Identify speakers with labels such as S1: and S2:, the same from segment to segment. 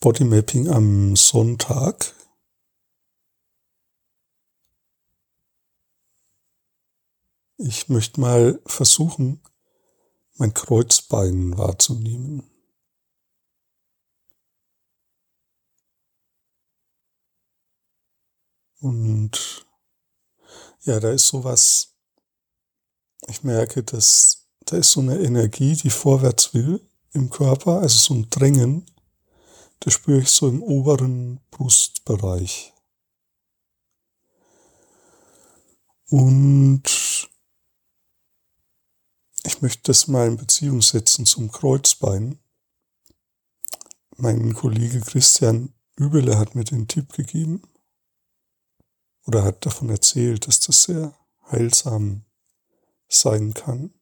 S1: Bodymapping am Sonntag. Ich möchte mal versuchen, mein Kreuzbein wahrzunehmen. Und ja, da ist sowas, ich merke, dass da ist so eine Energie, die vorwärts will im Körper, also so ein Drängen, das spüre ich so im oberen Brustbereich. Und ich möchte das mal in Beziehung setzen zum Kreuzbein. Mein Kollege Christian Übele hat mir den Tipp gegeben oder hat davon erzählt, dass das sehr heilsam sein kann.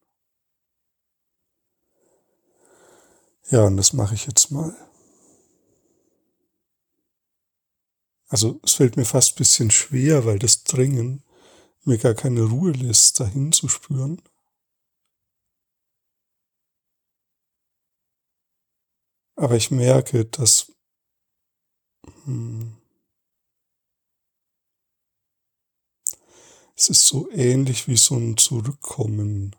S1: Ja, und das mache ich jetzt mal. Also es fällt mir fast ein bisschen schwer, weil das Drängen mir gar keine Ruhe lässt, dahin zu spüren. Aber ich merke, dass hm, es ist so ähnlich wie so ein Zurückkommen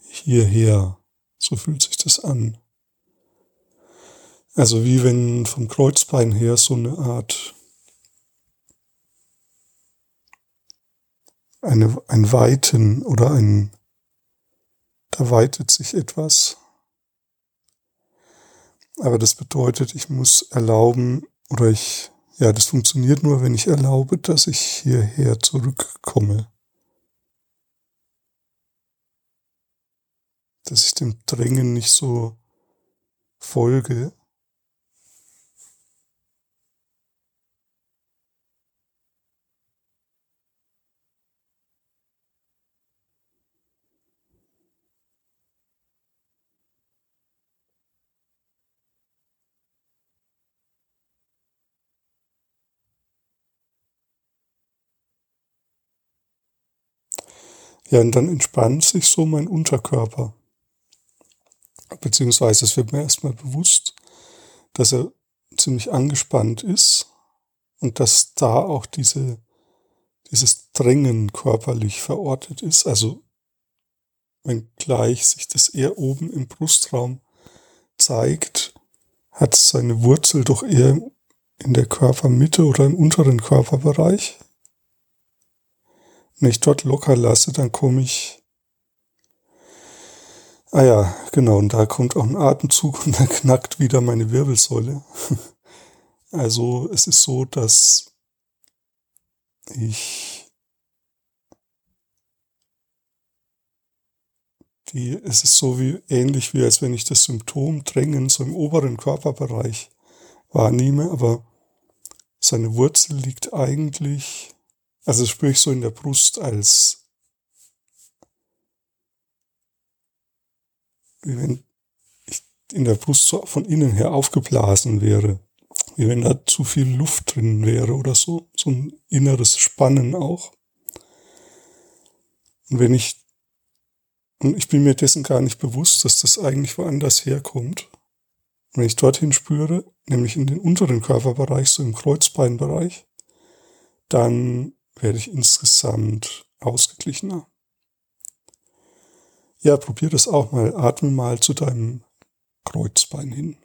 S1: hierher. So fühlt sich das an. Also wie wenn vom Kreuzbein her so eine Art eine, ein Weiten oder ein, da weitet sich etwas. Aber das bedeutet, ich muss erlauben oder ich, ja, das funktioniert nur, wenn ich erlaube, dass ich hierher zurückkomme. Dass ich dem Drängen nicht so folge, Ja, und dann entspannt sich so mein Unterkörper. Beziehungsweise es wird mir erstmal bewusst, dass er ziemlich angespannt ist und dass da auch diese, dieses Drängen körperlich verortet ist. Also wenngleich sich das eher oben im Brustraum zeigt, hat seine Wurzel doch eher in der Körpermitte oder im unteren Körperbereich. Wenn ich dort locker lasse, dann komme ich. Ah ja, genau, und da kommt auch ein Atemzug und dann knackt wieder meine Wirbelsäule. Also es ist so, dass ich die, es ist so wie ähnlich wie als wenn ich das Symptom Drängen so im oberen Körperbereich wahrnehme, aber seine Wurzel liegt eigentlich also das spüre ich so in der Brust als wie wenn ich in der Brust so von innen her aufgeblasen wäre. Wie wenn da zu viel Luft drin wäre oder so. So ein inneres Spannen auch. Und wenn ich, und ich bin mir dessen gar nicht bewusst, dass das eigentlich woanders herkommt. Und wenn ich dorthin spüre, nämlich in den unteren Körperbereich, so im Kreuzbeinbereich, dann werde ich insgesamt ausgeglichener. Ja, probier das auch mal. Atme mal zu deinem Kreuzbein hin.